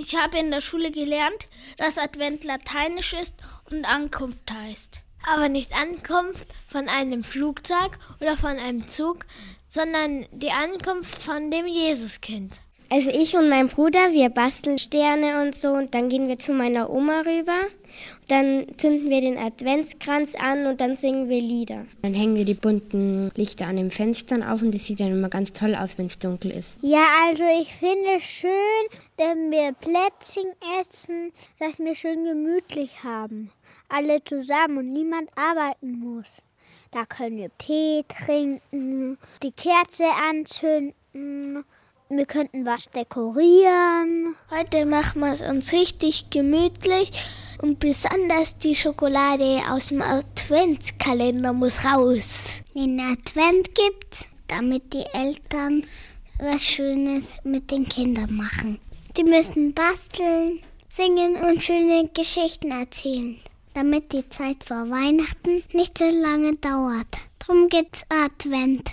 Ich habe in der Schule gelernt, dass Advent lateinisch ist und Ankunft heißt. Aber nicht Ankunft von einem Flugzeug oder von einem Zug, sondern die Ankunft von dem Jesuskind. Also ich und mein Bruder, wir basteln Sterne und so und dann gehen wir zu meiner Oma rüber. Dann zünden wir den Adventskranz an und dann singen wir Lieder. Dann hängen wir die bunten Lichter an den Fenstern auf und das sieht dann immer ganz toll aus, wenn es dunkel ist. Ja, also ich finde es schön, wenn wir Plätzchen essen, dass wir schön gemütlich haben. Alle zusammen und niemand arbeiten muss. Da können wir Tee trinken, die Kerze anzünden wir könnten was dekorieren. Heute machen wir es uns richtig gemütlich und besonders die Schokolade aus dem Adventskalender muss raus. Den Advent gibt, damit die Eltern was Schönes mit den Kindern machen. Die müssen basteln, singen und schöne Geschichten erzählen, damit die Zeit vor Weihnachten nicht so lange dauert. Drum gibt's Advent.